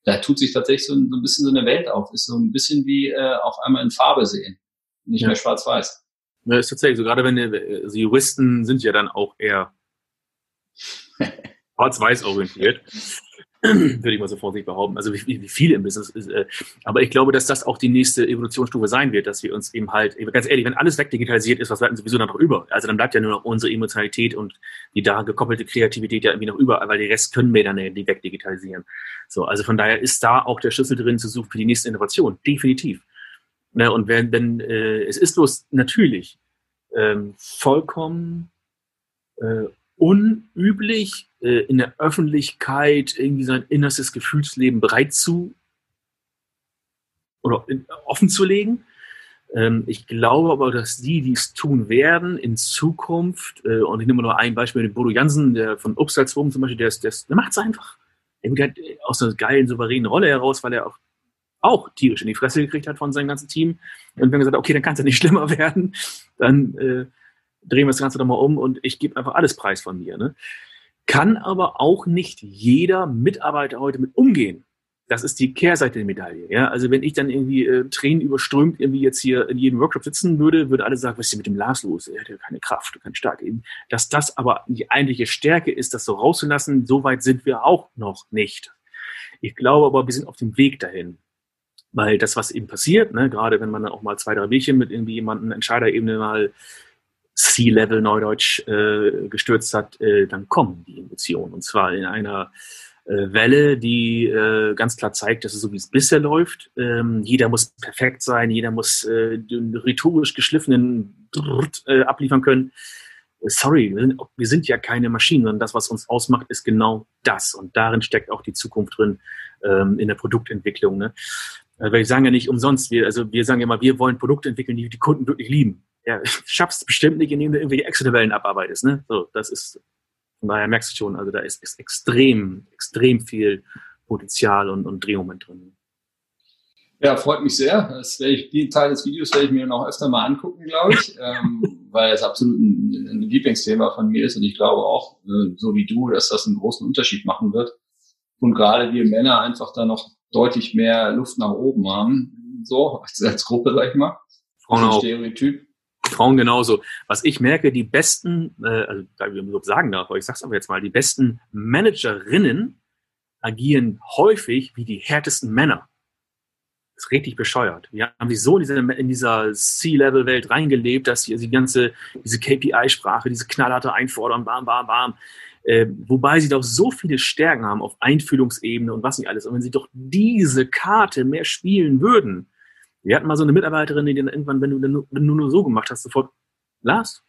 da tut sich tatsächlich so ein, so ein bisschen so eine Welt auf. Ist so ein bisschen wie äh, auf einmal in Farbe sehen, nicht ja. mehr schwarz-weiß. Ja, ist tatsächlich so. Gerade wenn die, also Juristen sind ja dann auch eher <laughs> schwarz-weiß orientiert. Würde ich mal so vorsichtig behaupten. Also wie, wie viele im Business ist. Äh, aber ich glaube, dass das auch die nächste Evolutionsstufe sein wird, dass wir uns eben halt, ganz ehrlich, wenn alles wegdigitalisiert ist, was bleibt sowieso noch über? Also dann bleibt ja nur noch unsere Emotionalität und die daran gekoppelte Kreativität ja irgendwie noch über, weil die Rest können wir dann nicht wegdigitalisieren. So, also von daher ist da auch der Schlüssel drin zu suchen für die nächste Innovation. Definitiv. Ne, und wenn, wenn äh, es ist bloß natürlich ähm, vollkommen äh, unüblich, äh, in der Öffentlichkeit irgendwie sein innerstes Gefühlsleben bereit zu oder in, offen zu legen. Ähm, ich glaube aber, dass die, die es tun werden, in Zukunft, äh, und ich nehme nur ein Beispiel, den Bodo Jansen, der von Upsalzwurm zum Beispiel, der, ist, der, ist, der macht es einfach. Der hat aus einer geilen, souveränen Rolle heraus, weil er auch auch tierisch in die Fresse gekriegt hat von seinem ganzen Team. Und wenn er gesagt okay, dann kann es ja nicht <laughs> schlimmer werden, dann äh, drehen wir das Ganze doch mal um und ich gebe einfach alles preis von mir. Ne? Kann aber auch nicht jeder Mitarbeiter heute mit umgehen. Das ist die Kehrseite der Medaille. Ja? Also wenn ich dann irgendwie äh, Tränen überströmt irgendwie jetzt hier in jedem Workshop sitzen würde, würde alle sagen, was ist denn mit dem Lars los? Er hat ja keine Kraft, keine Stark. Dass das aber die eigentliche Stärke ist, das so rauszulassen, so weit sind wir auch noch nicht. Ich glaube aber, wir sind auf dem Weg dahin. Weil das, was eben passiert, ne, gerade wenn man dann auch mal zwei, drei Bierchen mit irgendwie jemanden Entscheiderebene mal C-Level Neudeutsch äh, gestürzt hat, äh, dann kommen die Emotionen. Und zwar in einer äh, Welle, die äh, ganz klar zeigt, dass es so wie es bisher läuft. Ähm, jeder muss perfekt sein, jeder muss äh, den rhetorisch geschliffenen äh, abliefern können. Sorry, wir sind, wir sind ja keine Maschinen, sondern das, was uns ausmacht, ist genau das. Und darin steckt auch die Zukunft drin ähm, in der Produktentwicklung. Ne? Weil wir sagen ja nicht umsonst, wir, also wir sagen ja mal, wir wollen Produkte entwickeln, die die Kunden wirklich lieben ja, schaffst bestimmt nicht, indem du irgendwelche Excel-Tabellen abarbeitest. Ne? So, das ist, von daher merkst du schon, also da ist, ist extrem, extrem viel Potenzial und, und Drehmoment drin. Ja, freut mich sehr. Das werde ich, den Teil des Videos werde ich mir noch öfter mal angucken, glaube ich, <laughs> ähm, weil es absolut ein, ein, Lieblingsthema von mir ist und ich glaube auch, äh, so wie du, dass das einen großen Unterschied machen wird. Und gerade wir Männer einfach da noch deutlich mehr Luft nach oben haben, so als, als Gruppe, sag ich mal. Frauen auch. Stereotyp. Frauen genauso. Was ich merke, die besten, äh, also überhaupt sagen darf, aber ich sag's aber jetzt mal, die besten Managerinnen agieren häufig wie die härtesten Männer. Das ist richtig bescheuert. Wir haben sich so in dieser, in dieser C-Level-Welt reingelebt, dass sie die ganze, diese KPI-Sprache, diese knallharte Einfordern, bam, bam, bam, äh, wobei sie doch so viele Stärken haben auf Einfühlungsebene und was nicht alles. Und wenn sie doch diese Karte mehr spielen würden, wir hatten mal so eine Mitarbeiterin, die dann irgendwann, wenn du, wenn du nur so gemacht hast, sofort, Lars,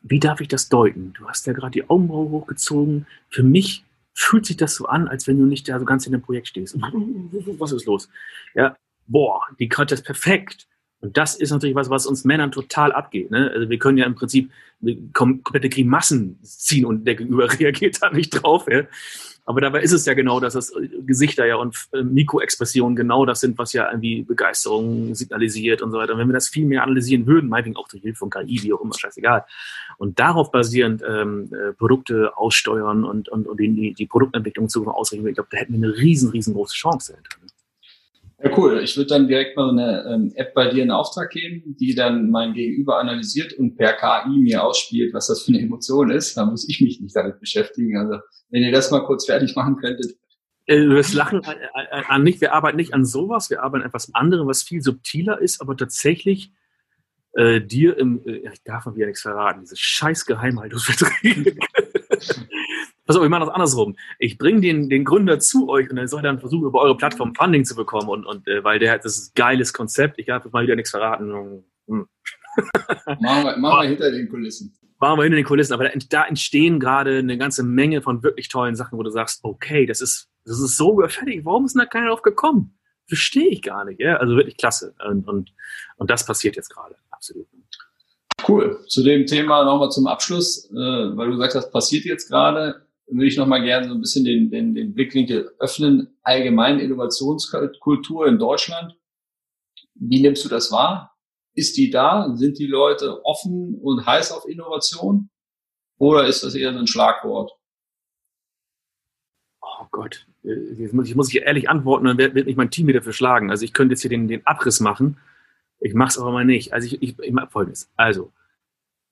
wie darf ich das deuten? Du hast ja gerade die Augenbraue hochgezogen. Für mich fühlt sich das so an, als wenn du nicht da so ganz in dem Projekt stehst. <laughs> Was ist los? Ja, boah, die konnte das perfekt. Und das ist natürlich was, was uns Männern total abgeht. Ne? Also wir können ja im Prinzip komplette Grimassen ziehen und der Gegenüber <laughs> reagiert da nicht drauf. Ja? Aber dabei ist es ja genau, dass das äh, Gesichter ja und äh, Mikroexpressionen genau das sind, was ja irgendwie Begeisterung signalisiert und so weiter. Und wenn wir das viel mehr analysieren würden, meinetwegen auch durch Hilfe von KI, wie auch immer, scheißegal, und darauf basierend ähm, äh, Produkte aussteuern und, und, und die, die Produktentwicklung zu ausrichten, ich glaube, da hätten wir eine riesen, riesengroße Chance dahinter. Ja, cool. Ich würde dann direkt mal eine ähm, App bei dir in Auftrag geben, die dann mein Gegenüber analysiert und per KI mir ausspielt, was das für eine Emotion ist. Da muss ich mich nicht damit beschäftigen. Also wenn ihr das mal kurz fertig machen könntet. Äh, das Lachen an, an nicht, wir arbeiten nicht an sowas, wir arbeiten an etwas anderem, was viel subtiler ist, aber tatsächlich äh, dir im, äh, ich darf mal wieder nichts verraten, diese scheiß Geheimhaltungsverträge. <laughs> Pass auf, ich mache das andersrum. Ich bringe den, den Gründer zu euch und er soll dann versuchen, über eure Plattform Funding zu bekommen. Und, und äh, weil der hat das ist ein geiles Konzept, ich darf mal wieder nichts verraten. Hm. <laughs> machen, wir, machen wir hinter den Kulissen. Machen wir hinter den Kulissen, aber da, da entstehen gerade eine ganze Menge von wirklich tollen Sachen, wo du sagst, okay, das ist, das ist so überfällig, warum ist denn da keiner drauf gekommen? Verstehe ich gar nicht. Ja? Also wirklich klasse. Und, und, und das passiert jetzt gerade, absolut. Cool. Zu dem Thema nochmal zum Abschluss, äh, weil du gesagt hast, passiert jetzt gerade würde ich nochmal gerne so ein bisschen den, den, den Blickwinkel öffnen. Allgemein Innovationskultur in Deutschland. Wie nimmst du das wahr? Ist die da? Sind die Leute offen und heiß auf Innovation? Oder ist das eher ein Schlagwort? Oh Gott, jetzt muss ich, muss ich ehrlich antworten, dann wird, wird mich mein Team wieder verschlagen. Also ich könnte jetzt hier den, den Abriss machen. Ich mache es aber mal nicht. Also ich, ich, ich mache folgendes. Also,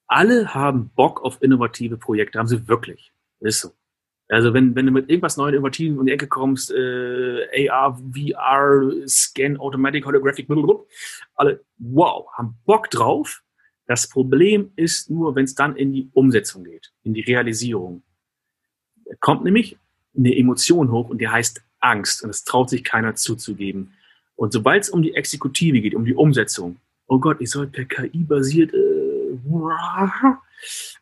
alle haben Bock auf innovative Projekte, haben sie wirklich. Ist so. Also wenn, wenn du mit irgendwas Neuem, Innovativen um die Ecke kommst, äh, AR, VR, Scan, Automatic, Holographic, blablabla, alle, wow, haben Bock drauf. Das Problem ist nur, wenn es dann in die Umsetzung geht, in die Realisierung. Da kommt nämlich eine Emotion hoch und die heißt Angst und das traut sich keiner zuzugeben. Und sobald es um die Exekutive geht, um die Umsetzung, oh Gott, ich soll per KI basiert, äh,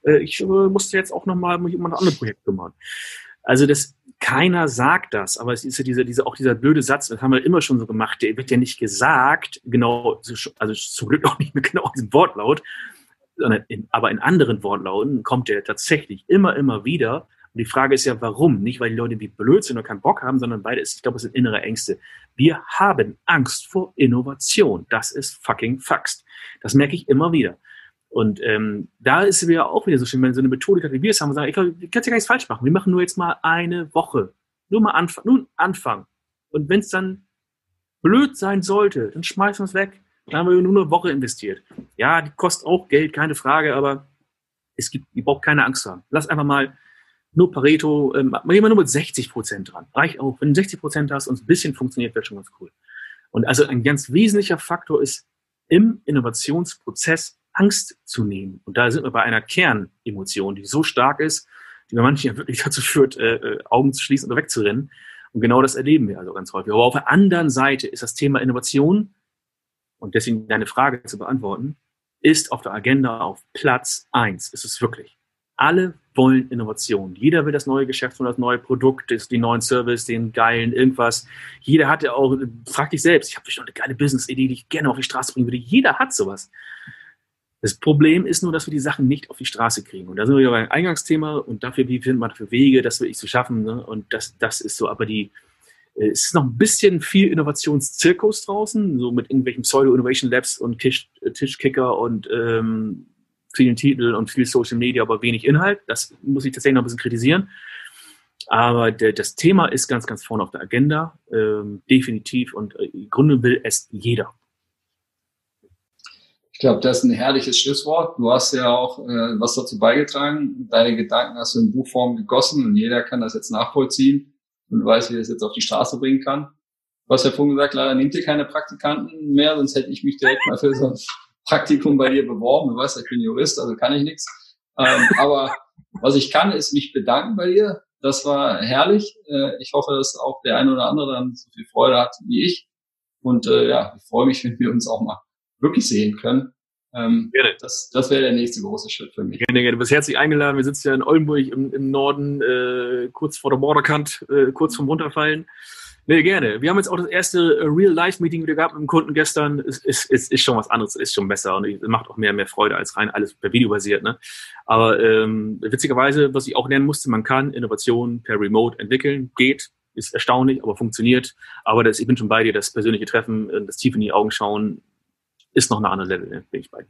äh, ich äh, musste jetzt auch nochmal mich um ein anderes Projekt kümmern. Also das, keiner sagt das, aber es ist ja dieser, dieser, auch dieser blöde Satz, das haben wir immer schon so gemacht, der wird ja nicht gesagt, genau, also zum Glück auch nicht mit genau diesem Wortlaut, sondern in, aber in anderen Wortlauten kommt der tatsächlich immer, immer wieder. Und die Frage ist ja, warum? Nicht, weil die Leute wie blöd sind oder keinen Bock haben, sondern weil es, ich glaube, es sind innere Ängste. Wir haben Angst vor Innovation. Das ist fucking Faxt. Das merke ich immer wieder. Und ähm, da ist es ja auch wieder so schön, wenn so eine Methode hat, wie wir es haben, und sagen, ich kann ja gar nichts falsch machen. Wir machen nur jetzt mal eine Woche. Nur mal anfangen. Nun anfangen. Und wenn es dann blöd sein sollte, dann schmeißen wir es weg. Dann haben wir nur eine Woche investiert. Ja, die kostet auch Geld, keine Frage, aber es gibt, ihr braucht keine Angst haben. Lass einfach mal nur Pareto, ähm, immer nur mit 60 Prozent dran. Reicht auch. Wenn du 60 Prozent hast und ein bisschen funktioniert, wird schon ganz cool. Und also ein ganz wesentlicher Faktor ist im Innovationsprozess Angst zu nehmen. Und da sind wir bei einer Kernemotion, die so stark ist, die bei manchen ja wirklich <laughs> dazu führt, äh, äh, Augen zu schließen oder wegzurennen. Und genau das erleben wir also ganz häufig. Aber auf der anderen Seite ist das Thema Innovation, und deswegen deine Frage zu beantworten, ist auf der Agenda auf Platz eins. Ist es wirklich. Alle wollen Innovation. Jeder will das neue Geschäft und das neue Produkt, den neuen Service, den geilen irgendwas. Jeder hat ja auch, frag dich selbst, ich habe schon eine geile Business-Idee, die ich gerne auf die Straße bringen würde. Jeder hat sowas. Das Problem ist nur, dass wir die Sachen nicht auf die Straße kriegen. Und da sind wir beim Eingangsthema und dafür, wie findet man für Wege, das wirklich zu schaffen. Ne? Und das, das ist so, aber die, äh, es ist noch ein bisschen viel Innovationszirkus draußen, so mit irgendwelchen Pseudo-Innovation Labs und Tisch, äh, Tischkicker und ähm, vielen Titeln und viel Social Media, aber wenig Inhalt. Das muss ich tatsächlich noch ein bisschen kritisieren. Aber der, das Thema ist ganz, ganz vorne auf der Agenda, ähm, definitiv. Und äh, im Grunde will es jeder. Ich glaube, das ist ein herrliches Schlusswort. Du hast ja auch äh, was dazu beigetragen. Deine Gedanken hast du in Buchform gegossen und jeder kann das jetzt nachvollziehen und weiß, wie er es jetzt auf die Straße bringen kann. Du hast ja vorhin gesagt, leider nehmt ihr keine Praktikanten mehr, sonst hätte ich mich direkt mal für so ein Praktikum bei dir beworben. Du weißt, ich bin Jurist, also kann ich nichts. Ähm, aber was ich kann, ist mich bedanken bei dir. Das war herrlich. Äh, ich hoffe, dass auch der eine oder andere dann so viel Freude hat wie ich. Und äh, ja, ich freue mich, wenn wir uns auch mal wirklich sehen können. Ähm, gerne. Das, das wäre der nächste große Schritt für mich. Gerne, gerne. Du bist herzlich eingeladen. Wir sitzen ja in Oldenburg im, im Norden, äh, kurz vor der Borderkant, äh, kurz vom Runterfallen. Nee, gerne. Wir haben jetzt auch das erste äh, Real-Life-Meeting wieder gehabt mit dem Kunden gestern. Ist, ist, ist, ist schon was anderes, ist schon besser und macht auch mehr mehr Freude als rein alles per Video basiert. Ne? Aber ähm, witzigerweise, was ich auch lernen musste, man kann Innovation per Remote entwickeln. Geht, ist erstaunlich, aber funktioniert. Aber das, ich bin schon bei dir, das persönliche Treffen, das tief in die Augen schauen, ist noch eine andere Level, bin ich bei.